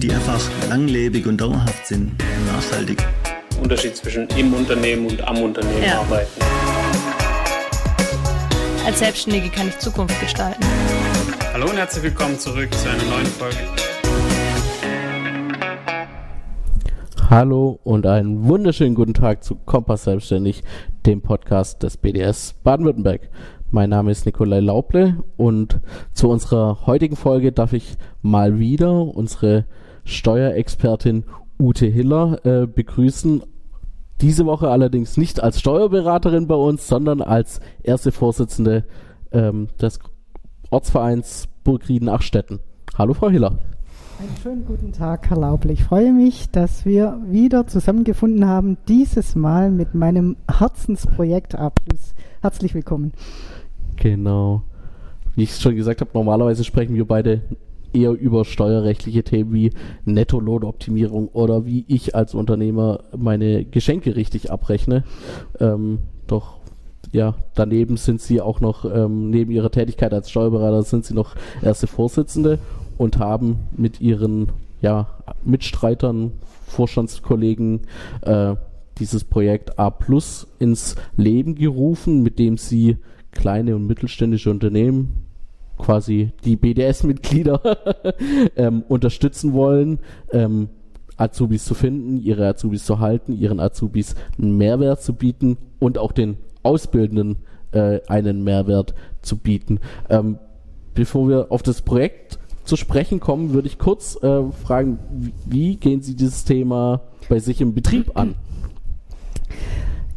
die einfach langlebig und dauerhaft sind und nachhaltig. Unterschied zwischen im Unternehmen und am Unternehmen ja. arbeiten. Als Selbstständige kann ich Zukunft gestalten. Hallo und herzlich willkommen zurück zu einer neuen Folge. Hallo und einen wunderschönen guten Tag zu Kompass Selbstständig, dem Podcast des BDS Baden-Württemberg. Mein Name ist Nikolai Lauble und zu unserer heutigen Folge darf ich mal wieder unsere Steuerexpertin Ute Hiller äh, begrüßen. Diese Woche allerdings nicht als Steuerberaterin bei uns, sondern als erste Vorsitzende ähm, des Ortsvereins Burgrieden-Achstetten. Hallo Frau Hiller. Einen schönen guten Tag, Herr Lauble. Ich freue mich, dass wir wieder zusammengefunden haben, dieses Mal mit meinem Herzensprojekt A+. Herzlich willkommen. Genau. Wie ich es schon gesagt habe, normalerweise sprechen wir beide eher über steuerrechtliche Themen wie Nettolohnoptimierung oder wie ich als Unternehmer meine Geschenke richtig abrechne. Ähm, doch ja, daneben sind sie auch noch, ähm, neben ihrer Tätigkeit als Steuerberater, sind sie noch erste Vorsitzende und haben mit ihren ja, Mitstreitern, Vorstandskollegen äh, dieses Projekt A Plus ins Leben gerufen, mit dem sie kleine und mittelständische Unternehmen, quasi die BDS-Mitglieder, ähm, unterstützen wollen, ähm, Azubis zu finden, ihre Azubis zu halten, ihren Azubis einen Mehrwert zu bieten und auch den Ausbildenden äh, einen Mehrwert zu bieten. Ähm, bevor wir auf das Projekt zu sprechen kommen, würde ich kurz äh, fragen, wie, wie gehen Sie dieses Thema bei sich im Betrieb an?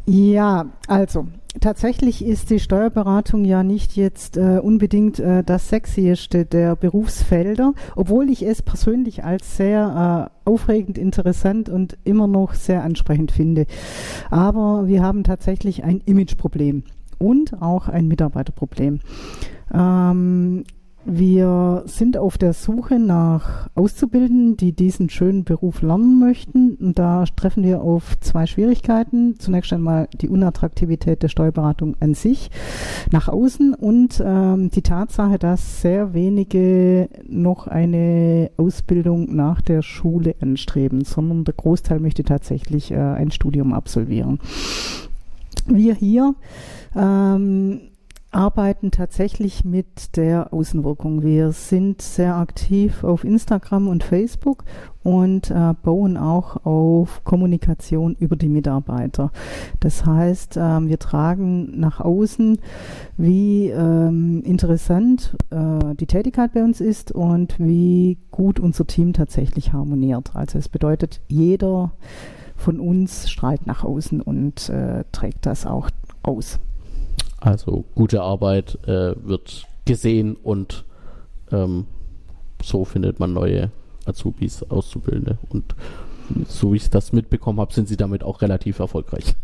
Ja, also tatsächlich ist die Steuerberatung ja nicht jetzt äh, unbedingt äh, das sexieste der Berufsfelder, obwohl ich es persönlich als sehr äh, aufregend, interessant und immer noch sehr ansprechend finde. Aber wir haben tatsächlich ein Imageproblem und auch ein Mitarbeiterproblem. Ähm, wir sind auf der Suche nach Auszubildenden, die diesen schönen Beruf lernen möchten. Und da treffen wir auf zwei Schwierigkeiten. Zunächst einmal die Unattraktivität der Steuerberatung an sich nach außen und ähm, die Tatsache, dass sehr wenige noch eine Ausbildung nach der Schule anstreben, sondern der Großteil möchte tatsächlich äh, ein Studium absolvieren. Wir hier ähm, arbeiten tatsächlich mit der Außenwirkung. Wir sind sehr aktiv auf Instagram und Facebook und äh, bauen auch auf Kommunikation über die Mitarbeiter. Das heißt, äh, wir tragen nach außen, wie ähm, interessant äh, die Tätigkeit bei uns ist und wie gut unser Team tatsächlich harmoniert. Also es bedeutet, jeder von uns strahlt nach außen und äh, trägt das auch aus. Also gute Arbeit äh, wird gesehen und ähm, so findet man neue Azubis, Auszubildende. Und so wie ich das mitbekommen habe, sind sie damit auch relativ erfolgreich.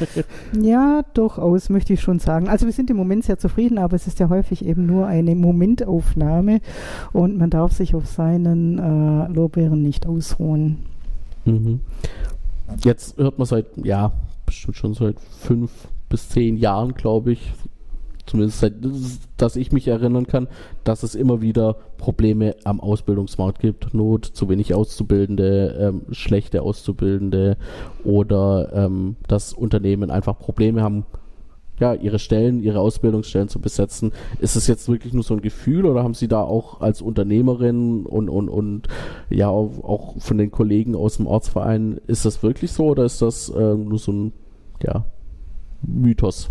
ja, durchaus, möchte ich schon sagen. Also wir sind im Moment sehr zufrieden, aber es ist ja häufig eben nur eine Momentaufnahme und man darf sich auf seinen äh, Lorbeeren nicht ausruhen. Mhm. Jetzt hört man seit, ja, bestimmt schon seit fünf bis zehn Jahren, glaube ich, zumindest seit, dass ich mich erinnern kann, dass es immer wieder Probleme am Ausbildungsmarkt gibt. Not, zu wenig Auszubildende, ähm, schlechte Auszubildende oder ähm, dass Unternehmen einfach Probleme haben, ja, ihre Stellen, ihre Ausbildungsstellen zu besetzen. Ist es jetzt wirklich nur so ein Gefühl oder haben Sie da auch als Unternehmerin und, und, und ja, auch von den Kollegen aus dem Ortsverein, ist das wirklich so oder ist das äh, nur so ein, ja, Mythos.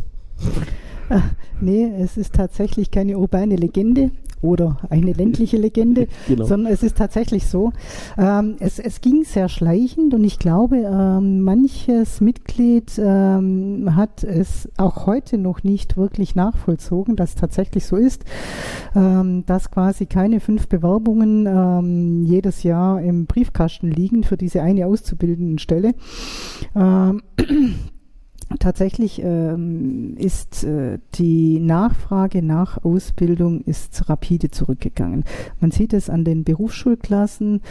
nee, es ist tatsächlich keine urbane Legende oder eine ländliche Legende, genau. sondern es ist tatsächlich so. Ähm, es, es, ging sehr schleichend und ich glaube, ähm, manches Mitglied ähm, hat es auch heute noch nicht wirklich nachvollzogen, dass es tatsächlich so ist, ähm, dass quasi keine fünf Bewerbungen ähm, jedes Jahr im Briefkasten liegen für diese eine auszubildenden Stelle. Tatsächlich ähm, ist äh, die Nachfrage nach Ausbildung ist rapide zurückgegangen. Man sieht es an den Berufsschulklassen.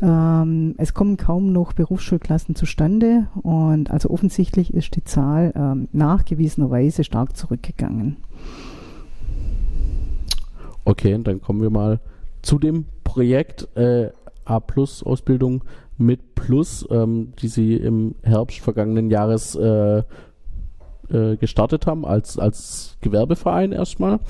Ähm, es kommen kaum noch Berufsschulklassen zustande und also offensichtlich ist die Zahl ähm, nachgewiesenerweise stark zurückgegangen. Okay, dann kommen wir mal zu dem Projekt. Äh, A-Plus-Ausbildung mit Plus, ähm, die sie im Herbst vergangenen Jahres äh, äh, gestartet haben, als, als Gewerbeverein erstmal.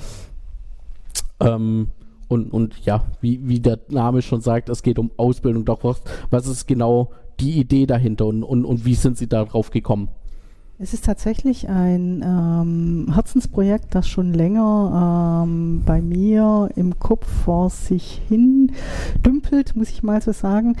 Ähm, und, und ja, wie, wie der Name schon sagt, es geht um Ausbildung. Doch was, was ist genau die Idee dahinter und, und, und wie sind Sie darauf gekommen? Es ist tatsächlich ein ähm, Herzensprojekt, das schon länger ähm, bei mir im Kopf vor sich hin dümpelt, muss ich mal so sagen.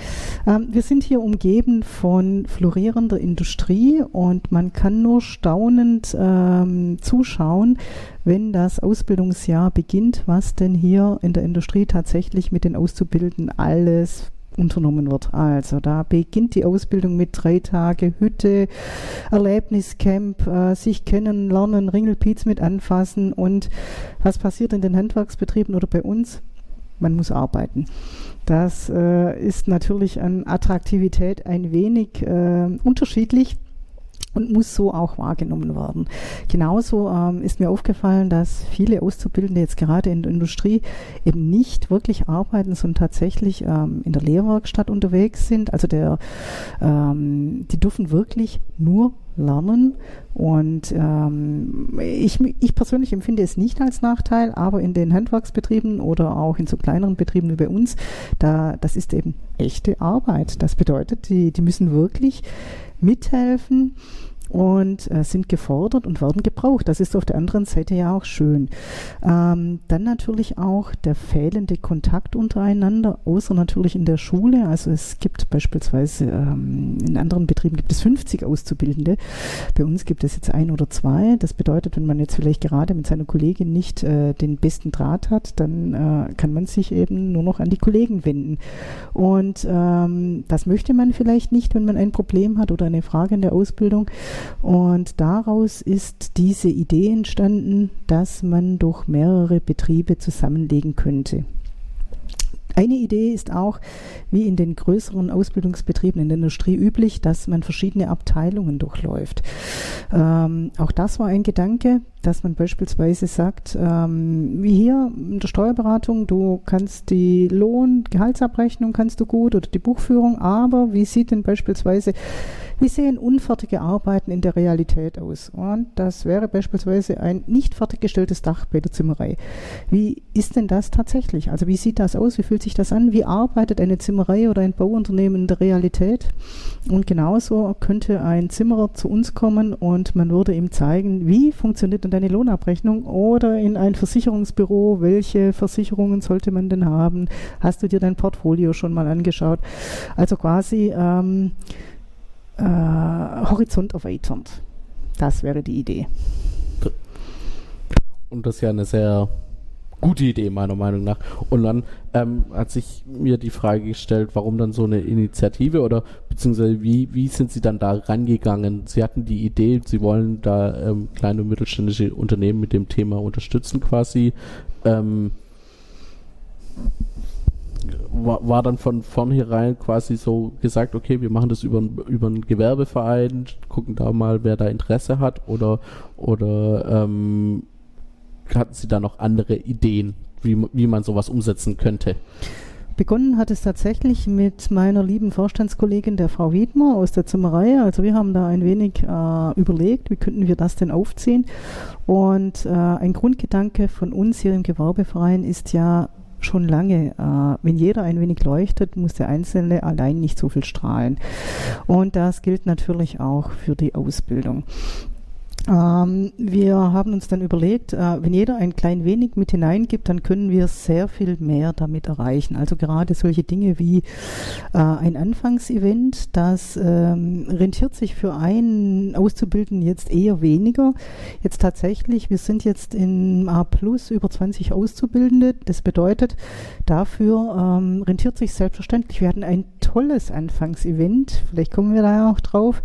Ähm, wir sind hier umgeben von florierender Industrie und man kann nur staunend ähm, zuschauen, wenn das Ausbildungsjahr beginnt, was denn hier in der Industrie tatsächlich mit den Auszubildenden alles unternommen wird. Also da beginnt die Ausbildung mit drei Tage Hütte, Erlebniscamp, äh, sich kennenlernen, Ringelpiez mit anfassen und was passiert in den Handwerksbetrieben oder bei uns? Man muss arbeiten. Das äh, ist natürlich an Attraktivität ein wenig äh, unterschiedlich und muss so auch wahrgenommen werden. Genauso ähm, ist mir aufgefallen, dass viele Auszubildende jetzt gerade in der Industrie eben nicht wirklich arbeiten, sondern tatsächlich ähm, in der Lehrwerkstatt unterwegs sind. Also der, ähm, die dürfen wirklich nur lernen und ähm, ich, ich persönlich empfinde es nicht als Nachteil, aber in den Handwerksbetrieben oder auch in so kleineren Betrieben wie bei uns, da das ist eben echte Arbeit. Das bedeutet, die, die müssen wirklich mithelfen und äh, sind gefordert und werden gebraucht. Das ist auf der anderen Seite ja auch schön. Ähm, dann natürlich auch der fehlende Kontakt untereinander, außer natürlich in der Schule. Also es gibt beispielsweise ähm, in anderen Betrieben gibt es 50 Auszubildende. Bei uns gibt es jetzt ein oder zwei. Das bedeutet, wenn man jetzt vielleicht gerade mit seiner Kollegin nicht äh, den besten Draht hat, dann äh, kann man sich eben nur noch an die Kollegen wenden. Und ähm, das möchte man vielleicht nicht, wenn man ein Problem hat oder eine Frage in der Ausbildung. Und daraus ist diese Idee entstanden, dass man doch mehrere Betriebe zusammenlegen könnte. Eine Idee ist auch, wie in den größeren Ausbildungsbetrieben in der Industrie üblich, dass man verschiedene Abteilungen durchläuft. Ähm, auch das war ein Gedanke, dass man beispielsweise sagt, ähm, wie hier in der Steuerberatung, du kannst die Lohn, Gehaltsabrechnung kannst du gut oder die Buchführung, aber wie sieht denn beispielsweise wie sehen unfertige Arbeiten in der Realität aus? Und das wäre beispielsweise ein nicht fertiggestelltes Dach bei der Zimmerei. Wie ist denn das tatsächlich? Also wie sieht das aus? Wie fühlt sich das an? Wie arbeitet eine Zimmerei oder ein Bauunternehmen in der Realität? Und genauso könnte ein Zimmerer zu uns kommen und man würde ihm zeigen, wie funktioniert denn deine Lohnabrechnung oder in ein Versicherungsbüro, welche Versicherungen sollte man denn haben? Hast du dir dein Portfolio schon mal angeschaut? Also quasi ähm, äh, Horizont erweiternd. Das wäre die Idee. Und das ist ja eine sehr gute Idee, meiner Meinung nach. Und dann ähm, hat sich mir die Frage gestellt, warum dann so eine Initiative oder beziehungsweise wie, wie sind Sie dann da rangegangen? Sie hatten die Idee, Sie wollen da ähm, kleine und mittelständische Unternehmen mit dem Thema unterstützen quasi. Ähm, war, war dann von vornherein quasi so gesagt, okay, wir machen das über, über einen Gewerbeverein, gucken da mal, wer da Interesse hat oder, oder ähm, hatten Sie da noch andere Ideen, wie, wie man sowas umsetzen könnte? Begonnen hat es tatsächlich mit meiner lieben Vorstandskollegin, der Frau Wiedmer aus der Zimmerei. Also wir haben da ein wenig äh, überlegt, wie könnten wir das denn aufziehen. Und äh, ein Grundgedanke von uns hier im Gewerbeverein ist ja, schon lange. Äh, wenn jeder ein wenig leuchtet, muss der Einzelne allein nicht so viel strahlen. Und das gilt natürlich auch für die Ausbildung. Ähm, wir haben uns dann überlegt, äh, wenn jeder ein klein wenig mit hineingibt, dann können wir sehr viel mehr damit erreichen. Also gerade solche Dinge wie äh, ein Anfangsevent, das ähm, rentiert sich für einen Auszubildenden jetzt eher weniger. Jetzt tatsächlich, wir sind jetzt in A plus über 20 Auszubildende. Das bedeutet, dafür ähm, rentiert sich selbstverständlich. Wir hatten ein tolles Anfangsevent, vielleicht kommen wir da auch drauf.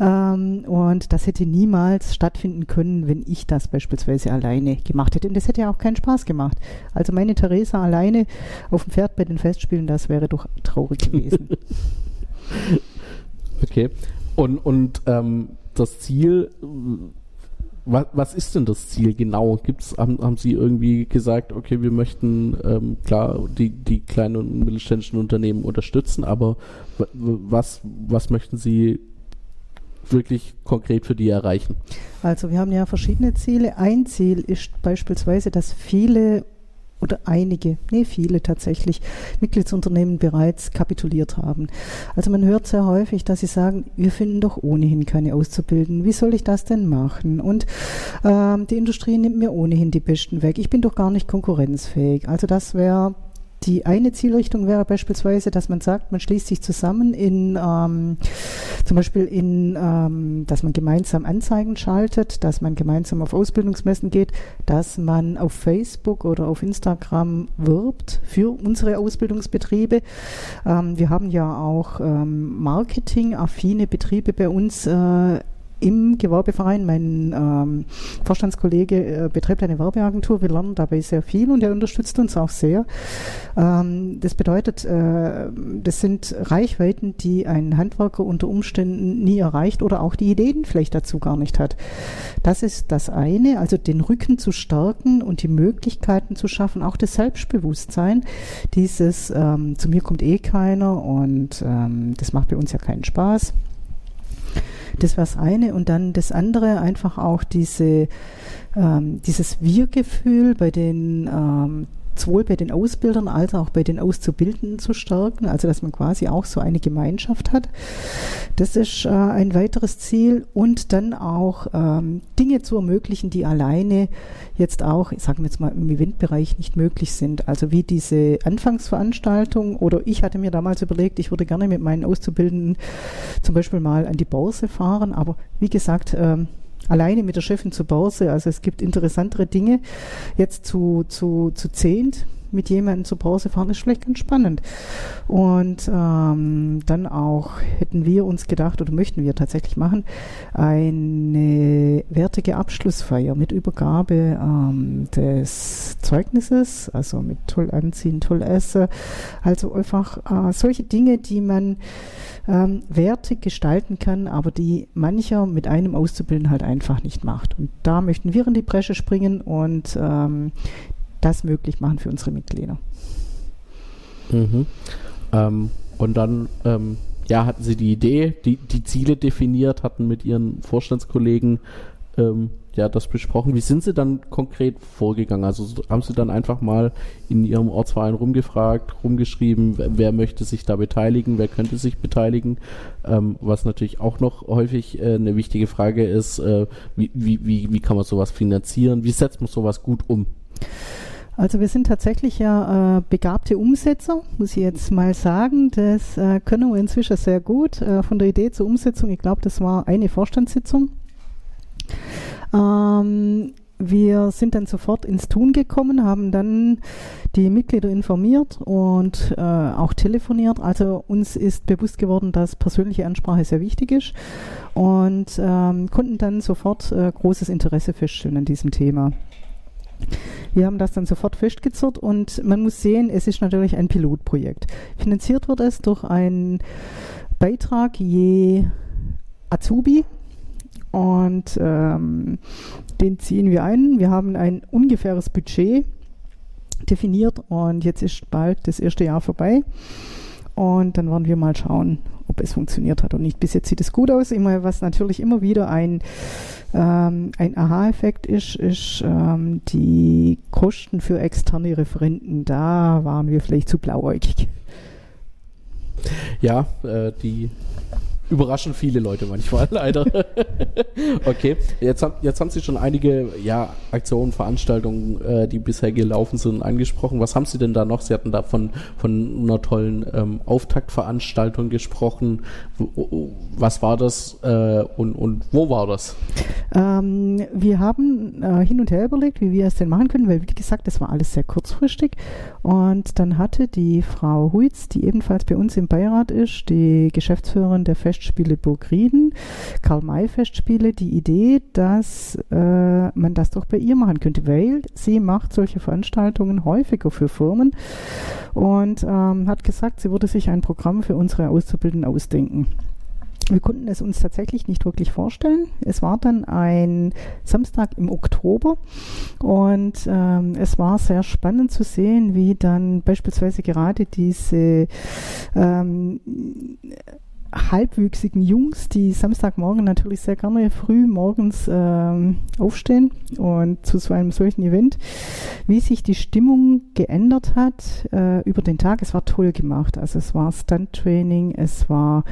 Ähm, und das hätte niemals stattfinden können, wenn ich das beispielsweise alleine gemacht hätte. Und das hätte ja auch keinen Spaß gemacht. Also meine Theresa alleine auf dem Pferd bei den Festspielen, das wäre doch traurig gewesen. okay. Und, und ähm, das Ziel was, was ist denn das Ziel genau? Gibt's, haben, haben Sie irgendwie gesagt, okay, wir möchten ähm, klar die, die kleinen und mittelständischen Unternehmen unterstützen, aber was, was möchten Sie wirklich konkret für die erreichen? Also wir haben ja verschiedene Ziele. Ein Ziel ist beispielsweise, dass viele oder einige, nee, viele tatsächlich, Mitgliedsunternehmen bereits kapituliert haben. Also man hört sehr häufig, dass sie sagen, wir finden doch ohnehin keine Auszubildenden. Wie soll ich das denn machen? Und ähm, die Industrie nimmt mir ohnehin die Besten weg. Ich bin doch gar nicht konkurrenzfähig. Also das wäre die eine Zielrichtung wäre beispielsweise, dass man sagt, man schließt sich zusammen in ähm, zum Beispiel in, ähm, dass man gemeinsam Anzeigen schaltet, dass man gemeinsam auf Ausbildungsmessen geht, dass man auf Facebook oder auf Instagram wirbt für unsere Ausbildungsbetriebe. Ähm, wir haben ja auch ähm, marketingaffine Betriebe bei uns äh, im Gewerbeverein. Mein ähm, Vorstandskollege äh, betreibt eine Werbeagentur. Wir lernen dabei sehr viel und er unterstützt uns auch sehr. Ähm, das bedeutet, äh, das sind Reichweiten, die ein Handwerker unter Umständen nie erreicht oder auch die Ideen vielleicht dazu gar nicht hat. Das ist das eine, also den Rücken zu stärken und die Möglichkeiten zu schaffen, auch das Selbstbewusstsein, dieses ähm, zu mir kommt eh keiner und ähm, das macht bei uns ja keinen Spaß. Das war das eine. Und dann das andere, einfach auch diese, ähm, dieses Wir-Gefühl bei den ähm, sowohl bei den Ausbildern als auch bei den Auszubildenden zu stärken, also dass man quasi auch so eine Gemeinschaft hat. Das ist äh, ein weiteres Ziel und dann auch ähm, Dinge zu ermöglichen, die alleine jetzt auch, sagen wir jetzt mal im Eventbereich nicht möglich sind. Also wie diese Anfangsveranstaltung oder ich hatte mir damals überlegt, ich würde gerne mit meinen Auszubildenden zum Beispiel mal an die Börse fahren, aber wie gesagt, ähm, alleine mit der Chefin zur Börse. Also es gibt interessantere Dinge. Jetzt zu, zu, zu zehnt mit jemandem zur Pause fahren, ist vielleicht ganz spannend. Und ähm, dann auch hätten wir uns gedacht oder möchten wir tatsächlich machen, eine wertige Abschlussfeier mit Übergabe ähm, des Zeugnisses, also mit toll anziehen, toll essen. Also einfach äh, solche Dinge, die man ähm, wertig gestalten kann, aber die mancher mit einem Auszubilden halt einfach nicht macht. Und da möchten wir in die Bresche springen und ähm, das möglich machen für unsere Mitglieder. Mhm. Ähm, und dann ähm, ja, hatten Sie die Idee, die, die Ziele definiert, hatten mit Ihren Vorstandskollegen ähm, ja, das besprochen. Wie sind Sie dann konkret vorgegangen? Also haben Sie dann einfach mal in Ihrem Ortsverein rumgefragt, rumgeschrieben, wer, wer möchte sich da beteiligen, wer könnte sich beteiligen? Ähm, was natürlich auch noch häufig äh, eine wichtige Frage ist, äh, wie, wie, wie, wie kann man sowas finanzieren? Wie setzt man sowas gut um? Also wir sind tatsächlich ja äh, begabte Umsetzer, muss ich jetzt mal sagen. Das äh, können wir inzwischen sehr gut. Äh, von der Idee zur Umsetzung, ich glaube, das war eine Vorstandssitzung. Ähm, wir sind dann sofort ins Tun gekommen, haben dann die Mitglieder informiert und äh, auch telefoniert. Also uns ist bewusst geworden, dass persönliche Ansprache sehr wichtig ist und ähm, konnten dann sofort äh, großes Interesse feststellen an diesem Thema. Wir haben das dann sofort festgezurrt und man muss sehen, es ist natürlich ein Pilotprojekt. Finanziert wird es durch einen Beitrag je Azubi und ähm, den ziehen wir ein. Wir haben ein ungefähres Budget definiert und jetzt ist bald das erste Jahr vorbei. Und dann werden wir mal schauen, ob es funktioniert hat oder nicht. Bis jetzt sieht es gut aus. Immer, was natürlich immer wieder ein ähm, ein Aha-Effekt ist, ist ähm, die Kosten für externe Referenten. Da waren wir vielleicht zu blauäugig. Ja, äh, die überraschen viele Leute manchmal, leider. okay, jetzt, haben, jetzt haben Sie schon einige ja, Aktionen, Veranstaltungen, äh, die bisher gelaufen sind, angesprochen. Was haben Sie denn da noch? Sie hatten da von, von einer tollen ähm, Auftaktveranstaltung gesprochen. Was war das äh, und, und wo war das? Ähm, wir haben äh, hin und her überlegt, wie wir es denn machen können, weil, wie gesagt, das war alles sehr kurzfristig. Und dann hatte die Frau Huitz, die ebenfalls bei uns im Beirat ist, die Geschäftsführerin der Fest Festspiele Burgrieden, Karl-May-Festspiele, die Idee, dass äh, man das doch bei ihr machen könnte, weil sie macht solche Veranstaltungen häufiger für Firmen und ähm, hat gesagt, sie würde sich ein Programm für unsere Auszubildenden ausdenken. wir konnten es uns tatsächlich nicht wirklich vorstellen. Es war dann ein Samstag im Oktober und ähm, es war sehr spannend zu sehen, wie dann beispielsweise gerade diese ähm, halbwüchsigen Jungs, die Samstagmorgen natürlich sehr gerne früh morgens ähm, aufstehen und zu so einem solchen Event, wie sich die Stimmung geändert hat äh, über den Tag. Es war toll gemacht. Also es war Stunt-Training, es war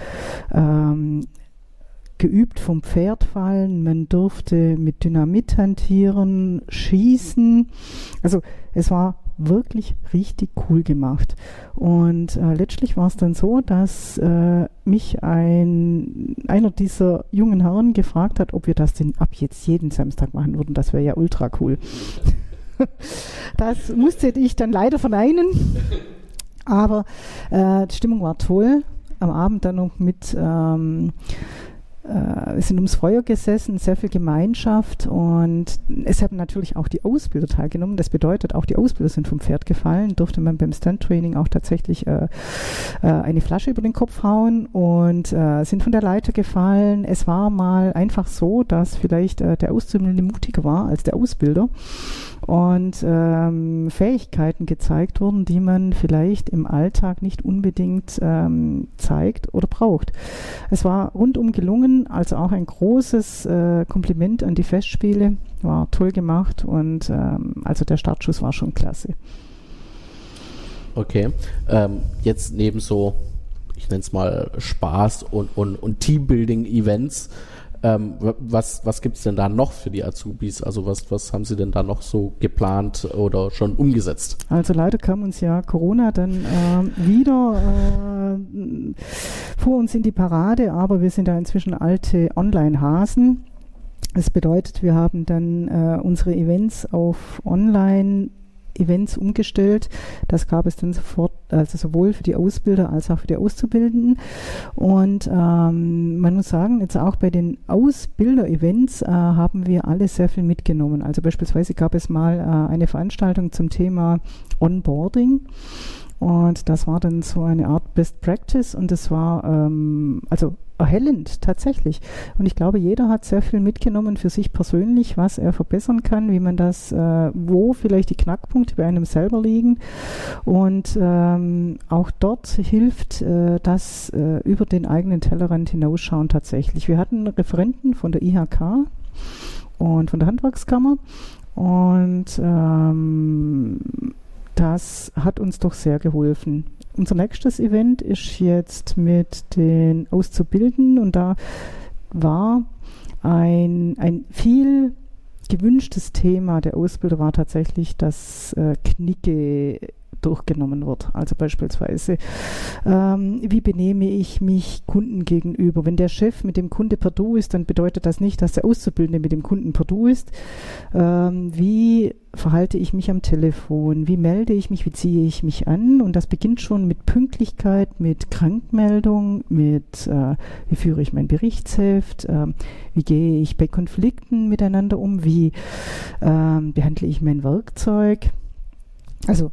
ähm, geübt vom Pferd fallen, man durfte mit Dynamit hantieren, schießen. Also es war wirklich richtig cool gemacht. Und äh, letztlich war es dann so, dass äh, mich ein, einer dieser jungen Herren gefragt hat, ob wir das denn ab jetzt jeden Samstag machen würden. Das wäre ja ultra cool. das musste ich dann leider verneinen. Aber äh, die Stimmung war toll. Am Abend dann noch mit ähm, äh, wir sind ums Feuer gesessen, sehr viel Gemeinschaft und es haben natürlich auch die Ausbilder teilgenommen. Das bedeutet, auch die Ausbilder sind vom Pferd gefallen, durfte man beim Stunt-Training auch tatsächlich äh, äh, eine Flasche über den Kopf hauen und äh, sind von der Leiter gefallen. Es war mal einfach so, dass vielleicht äh, der Auszubildende mutiger war als der Ausbilder und ähm, Fähigkeiten gezeigt wurden, die man vielleicht im Alltag nicht unbedingt ähm, zeigt oder braucht. Es war rundum gelungen, also auch ein großes äh, Kompliment an die Festspiele, war toll gemacht und ähm, also der Startschuss war schon klasse. Okay, ähm, jetzt neben so, ich nenne es mal Spaß und, und, und Teambuilding-Events, ähm, was was gibt es denn da noch für die Azubis? Also was, was haben Sie denn da noch so geplant oder schon umgesetzt? Also leider kam uns ja Corona dann äh, wieder äh, vor uns in die Parade, aber wir sind da inzwischen alte Online-Hasen. Das bedeutet, wir haben dann äh, unsere Events auf Online Events umgestellt. Das gab es dann sofort, also sowohl für die Ausbilder als auch für die Auszubildenden. Und ähm, man muss sagen, jetzt auch bei den Ausbilder-Events äh, haben wir alle sehr viel mitgenommen. Also beispielsweise gab es mal äh, eine Veranstaltung zum Thema Onboarding. Und das war dann so eine Art Best Practice und das war ähm, also erhellend tatsächlich. Und ich glaube, jeder hat sehr viel mitgenommen für sich persönlich, was er verbessern kann, wie man das, äh, wo vielleicht die Knackpunkte bei einem selber liegen. Und ähm, auch dort hilft äh, das äh, über den eigenen Tellerrand hinausschauen tatsächlich. Wir hatten Referenten von der IHK und von der Handwerkskammer und ähm, das hat uns doch sehr geholfen. Unser nächstes Event ist jetzt mit den Auszubildenden und da war ein, ein viel gewünschtes Thema der Ausbilder war tatsächlich das äh, Knicke durchgenommen wird. Also beispielsweise, ähm, wie benehme ich mich Kunden gegenüber? Wenn der Chef mit dem Kunde per Du ist, dann bedeutet das nicht, dass der Auszubildende mit dem Kunden per Du ist. Ähm, wie verhalte ich mich am Telefon? Wie melde ich mich? Wie ziehe ich mich an? Und das beginnt schon mit Pünktlichkeit, mit Krankmeldung, mit äh, wie führe ich mein Berichtsheft? Äh, wie gehe ich bei Konflikten miteinander um? Wie äh, behandle ich mein Werkzeug? Also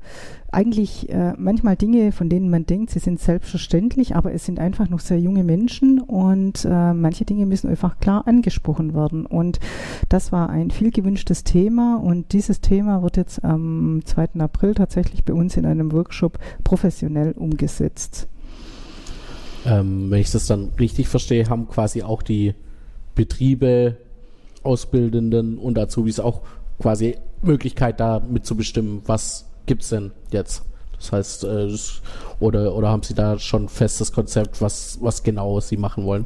eigentlich äh, manchmal Dinge, von denen man denkt, sie sind selbstverständlich, aber es sind einfach noch sehr junge Menschen und äh, manche Dinge müssen einfach klar angesprochen werden. Und das war ein viel gewünschtes Thema und dieses Thema wird jetzt am 2. April tatsächlich bei uns in einem Workshop professionell umgesetzt. Ähm, wenn ich das dann richtig verstehe, haben quasi auch die Betriebe, Ausbildenden und Azubis auch quasi Möglichkeit da mitzubestimmen, was gibt es denn jetzt? Das heißt, äh, oder, oder haben Sie da schon festes Konzept, was, was genau Sie machen wollen?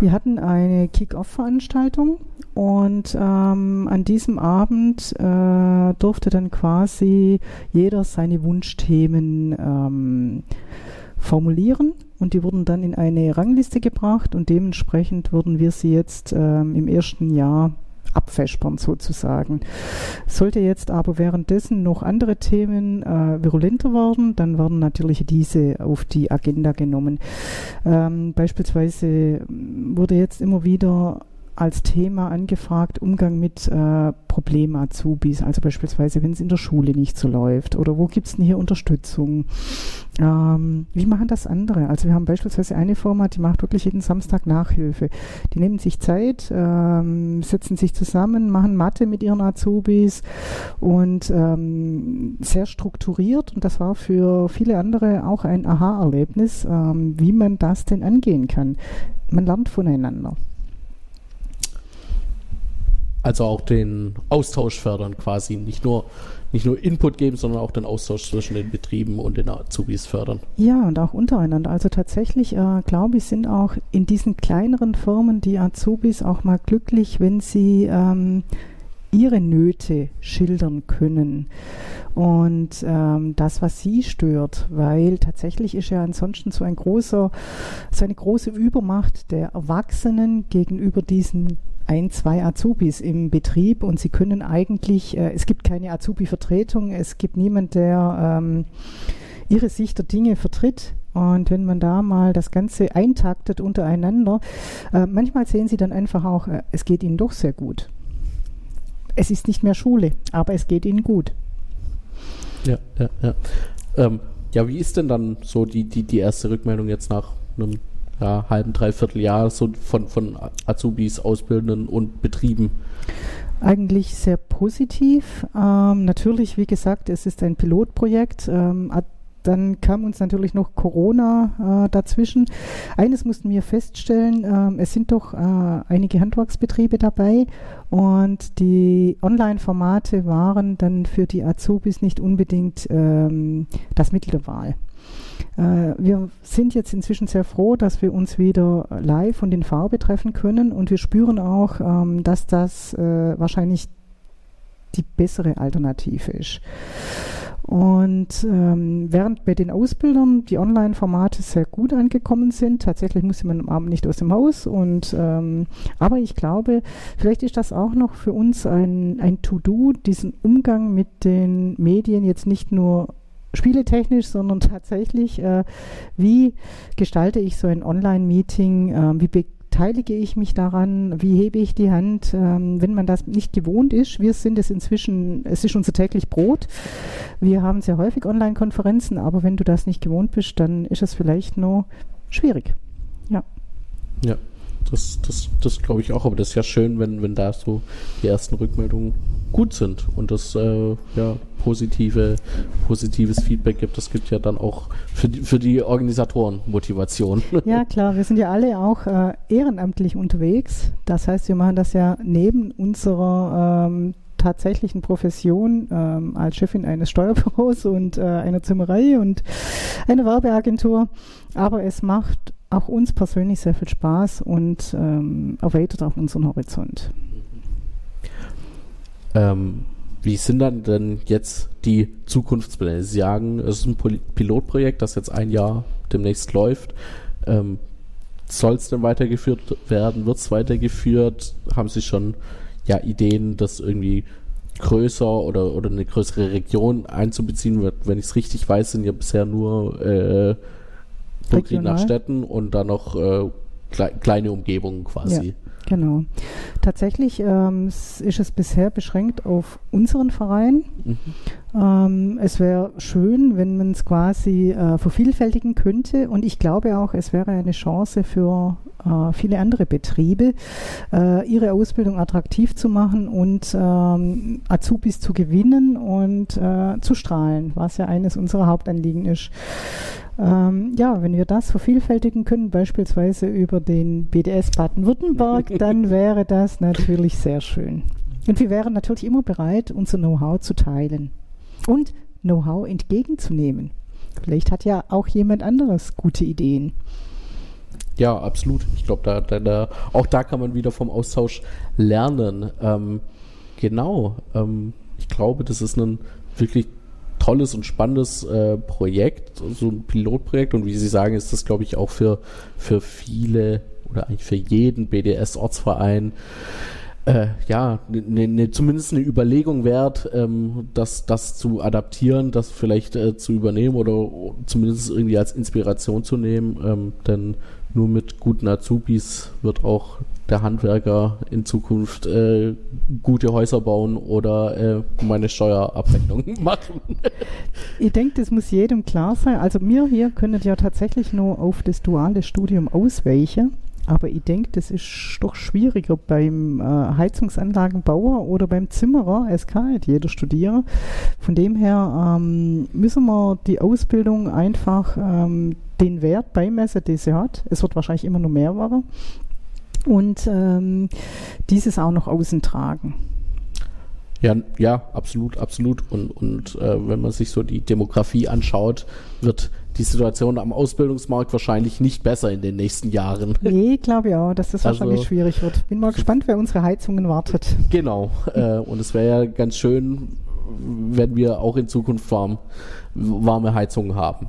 Wir hatten eine Kick-Off-Veranstaltung und ähm, an diesem Abend äh, durfte dann quasi jeder seine Wunschthemen ähm, formulieren und die wurden dann in eine Rangliste gebracht und dementsprechend würden wir sie jetzt ähm, im ersten Jahr abfespern sozusagen. Sollte jetzt aber währenddessen noch andere Themen äh, virulenter werden, dann werden natürlich diese auf die Agenda genommen. Ähm, beispielsweise wurde jetzt immer wieder als Thema angefragt, Umgang mit äh, Problem-Azubis, also beispielsweise, wenn es in der Schule nicht so läuft oder wo gibt es denn hier Unterstützung? Ähm, wie machen das andere? Also wir haben beispielsweise eine Firma, die macht wirklich jeden Samstag Nachhilfe. Die nehmen sich Zeit, ähm, setzen sich zusammen, machen Mathe mit ihren Azubis und ähm, sehr strukturiert und das war für viele andere auch ein Aha-Erlebnis, ähm, wie man das denn angehen kann. Man lernt voneinander. Also auch den Austausch fördern quasi, nicht nur, nicht nur Input geben, sondern auch den Austausch zwischen den Betrieben und den Azubis fördern. Ja, und auch untereinander. Also tatsächlich, äh, glaube ich, sind auch in diesen kleineren Firmen die Azubis auch mal glücklich, wenn sie ähm, ihre Nöte schildern können und ähm, das, was sie stört, weil tatsächlich ist ja ansonsten so ein großer, so eine große Übermacht der Erwachsenen gegenüber diesen ein, zwei Azubis im Betrieb und sie können eigentlich, äh, es gibt keine Azubi-Vertretung, es gibt niemand, der ähm, ihre Sicht der Dinge vertritt. Und wenn man da mal das Ganze eintaktet untereinander, äh, manchmal sehen sie dann einfach auch, äh, es geht ihnen doch sehr gut. Es ist nicht mehr Schule, aber es geht ihnen gut. Ja, ja, ja. Ähm, ja, wie ist denn dann so die, die, die erste Rückmeldung jetzt nach einem ja, halben, dreiviertel Jahr so von, von Azubis, Ausbildenden und Betrieben? Eigentlich sehr positiv. Ähm, natürlich, wie gesagt, es ist ein Pilotprojekt. Ähm, dann kam uns natürlich noch Corona äh, dazwischen. Eines mussten wir feststellen, äh, es sind doch äh, einige Handwerksbetriebe dabei und die Online-Formate waren dann für die Azubis nicht unbedingt ähm, das Mittel der Wahl. Äh, wir sind jetzt inzwischen sehr froh, dass wir uns wieder live und in Farbe treffen können und wir spüren auch, ähm, dass das äh, wahrscheinlich die bessere Alternative ist. Und ähm, während bei den Ausbildern die Online-Formate sehr gut angekommen sind, tatsächlich musste man am Abend nicht aus dem Haus. Und ähm, aber ich glaube, vielleicht ist das auch noch für uns ein, ein To-Do, diesen Umgang mit den Medien jetzt nicht nur spieletechnisch, sondern tatsächlich, äh, wie gestalte ich so ein Online-Meeting, äh, wie beteilige ich mich daran, wie hebe ich die Hand, ähm, wenn man das nicht gewohnt ist. Wir sind es inzwischen, es ist unser täglich Brot. Wir haben sehr häufig Online-Konferenzen, aber wenn du das nicht gewohnt bist, dann ist es vielleicht nur schwierig. Ja. Ja. Das, das, das glaube ich auch, aber das ist ja schön, wenn, wenn da so die ersten Rückmeldungen gut sind und das äh, ja positive, positives Feedback gibt. Das gibt ja dann auch für die, für die Organisatoren Motivation. Ja, klar, wir sind ja alle auch äh, ehrenamtlich unterwegs. Das heißt, wir machen das ja neben unserer ähm, tatsächlichen Profession ähm, als Chefin eines Steuerbüros und äh, einer Zimmerei und einer Werbeagentur. Aber es macht auch uns persönlich sehr viel Spaß und ähm, erweitert auch unseren Horizont. Ähm, wie sind dann denn jetzt die Zukunftspläne? Sie sagen, es ist ein Pilotprojekt, das jetzt ein Jahr demnächst läuft. Ähm, Soll es denn weitergeführt werden? Wird es weitergeführt? Haben Sie schon ja, Ideen, das irgendwie größer oder, oder eine größere Region einzubeziehen? Wenn ich es richtig weiß, sind ja bisher nur äh, nach Städten und dann noch äh, kle kleine Umgebungen quasi. Ja. Genau. Tatsächlich ähm, ist es bisher beschränkt auf unseren Verein. Mhm. Ähm, es wäre schön, wenn man es quasi äh, vervielfältigen könnte. Und ich glaube auch, es wäre eine Chance für äh, viele andere Betriebe, äh, ihre Ausbildung attraktiv zu machen und ähm, Azubis zu gewinnen und äh, zu strahlen, was ja eines unserer Hauptanliegen ist. Ähm, ja, wenn wir das vervielfältigen können, beispielsweise über den BDS Baden-Württemberg, dann wäre das natürlich sehr schön. Und wir wären natürlich immer bereit, unser Know-how zu teilen und Know-how entgegenzunehmen. Vielleicht hat ja auch jemand anderes gute Ideen. Ja, absolut. Ich glaube, da, da, da, auch da kann man wieder vom Austausch lernen. Ähm, genau. Ähm, ich glaube, das ist ein wirklich tolles und spannendes äh, Projekt, so ein Pilotprojekt. Und wie Sie sagen, ist das, glaube ich, auch für, für viele oder eigentlich für jeden BDS-Ortsverein äh, ja, ne, ne, zumindest eine Überlegung wert, ähm, das, das zu adaptieren, das vielleicht äh, zu übernehmen oder zumindest irgendwie als Inspiration zu nehmen. Ähm, denn nur mit guten Azubis wird auch der Handwerker in Zukunft äh, gute Häuser bauen oder äh, meine Steuerabrechnung machen. ich denke, das muss jedem klar sein. Also wir hier können ja tatsächlich nur auf das duale Studium ausweichen. Aber ich denke, das ist doch schwieriger beim äh, Heizungsanlagenbauer oder beim Zimmerer. Es kann nicht jeder studieren. Von dem her ähm, müssen wir die Ausbildung einfach ähm, den Wert beimessen, den sie hat. Es wird wahrscheinlich immer noch mehr werden und ähm, dieses auch noch außen tragen. Ja, ja, absolut, absolut. Und, und äh, wenn man sich so die Demografie anschaut, wird die Situation am Ausbildungsmarkt wahrscheinlich nicht besser in den nächsten Jahren. Nee, glaube ich auch, dass das also, wahrscheinlich schwierig wird. Bin mal gespannt, wer unsere Heizungen wartet. Genau. Äh, und es wäre ja ganz schön, wenn wir auch in Zukunft warm, warme Heizungen haben.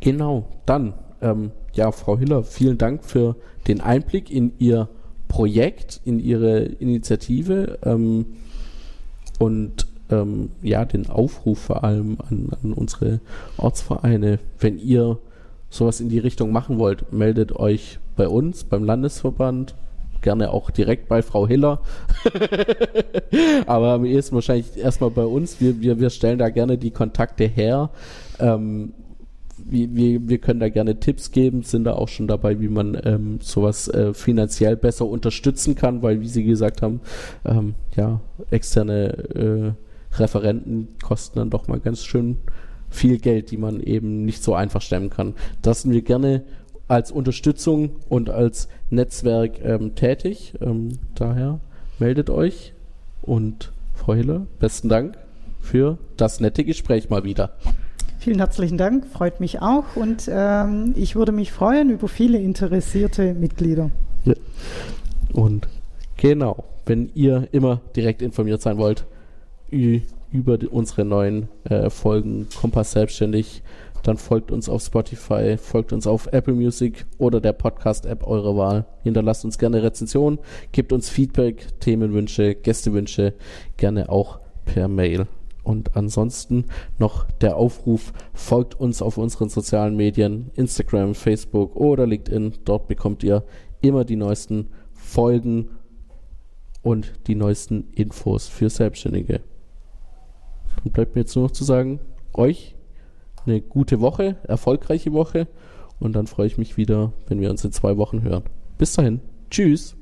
Genau, dann ähm, ja, Frau Hiller, vielen Dank für den Einblick in Ihr Projekt, in Ihre Initiative ähm, und ähm, ja, den Aufruf vor allem an, an, unsere Ortsvereine. Wenn ihr sowas in die Richtung machen wollt, meldet euch bei uns, beim Landesverband, gerne auch direkt bei Frau Hiller. Aber am ehesten wahrscheinlich erstmal bei uns. Wir, wir, wir stellen da gerne die Kontakte her. Ähm, wir, wir, wir können da gerne Tipps geben, sind da auch schon dabei, wie man ähm, sowas äh, finanziell besser unterstützen kann, weil, wie Sie gesagt haben, ähm, ja, externe äh, Referenten kosten dann doch mal ganz schön viel Geld, die man eben nicht so einfach stemmen kann. Das sind wir gerne als Unterstützung und als Netzwerk ähm, tätig. Ähm, daher meldet euch und Frau Hiller, besten Dank für das nette Gespräch mal wieder. Vielen herzlichen Dank, freut mich auch und ähm, ich würde mich freuen über viele interessierte Mitglieder. Ja. Und genau, wenn ihr immer direkt informiert sein wollt über unsere neuen äh, Folgen Kompass Selbstständig, dann folgt uns auf Spotify, folgt uns auf Apple Music oder der Podcast-App eurer Wahl. Hinterlasst uns gerne Rezensionen, gebt uns Feedback, Themenwünsche, Gästewünsche, gerne auch per Mail. Und ansonsten noch der Aufruf, folgt uns auf unseren sozialen Medien, Instagram, Facebook oder LinkedIn. Dort bekommt ihr immer die neuesten Folgen und die neuesten Infos für Selbstständige. Und bleibt mir jetzt nur noch zu sagen, euch eine gute Woche, erfolgreiche Woche und dann freue ich mich wieder, wenn wir uns in zwei Wochen hören. Bis dahin, tschüss.